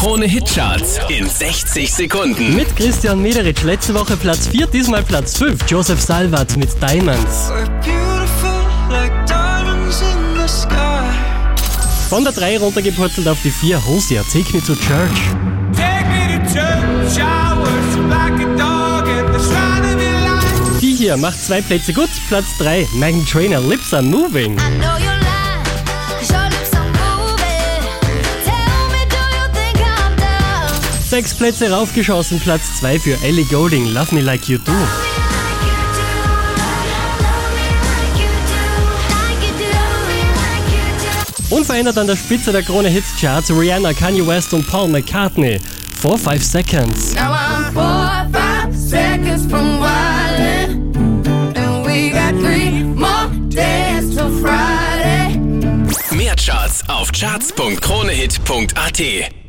Krone Hitcharts in 60 Sekunden. Mit Christian Mederitsch letzte Woche Platz 4, diesmal Platz 5. Joseph Salvat mit Diamonds. We're beautiful like diamonds in the sky. Von der 3 runtergepurzelt auf die 4. Hosea, Take Me to Church. Take me to church, I worship like a dog at the shrine of your life. Die hier macht zwei Plätze gut. Platz 3, Megan Trainer, Lips Are Moving. I know Sechs Plätze raufgeschossen, Platz 2 für Ellie Golding, Love Me Like You Do. Unverändert an der Spitze der Krone Hits Charts Rihanna, Kanye West und Paul McCartney. 4 5 Seconds. Now I'm four five seconds from wildin', and we got three more days till Friday. Mehr Charts auf charts.kronehit.at.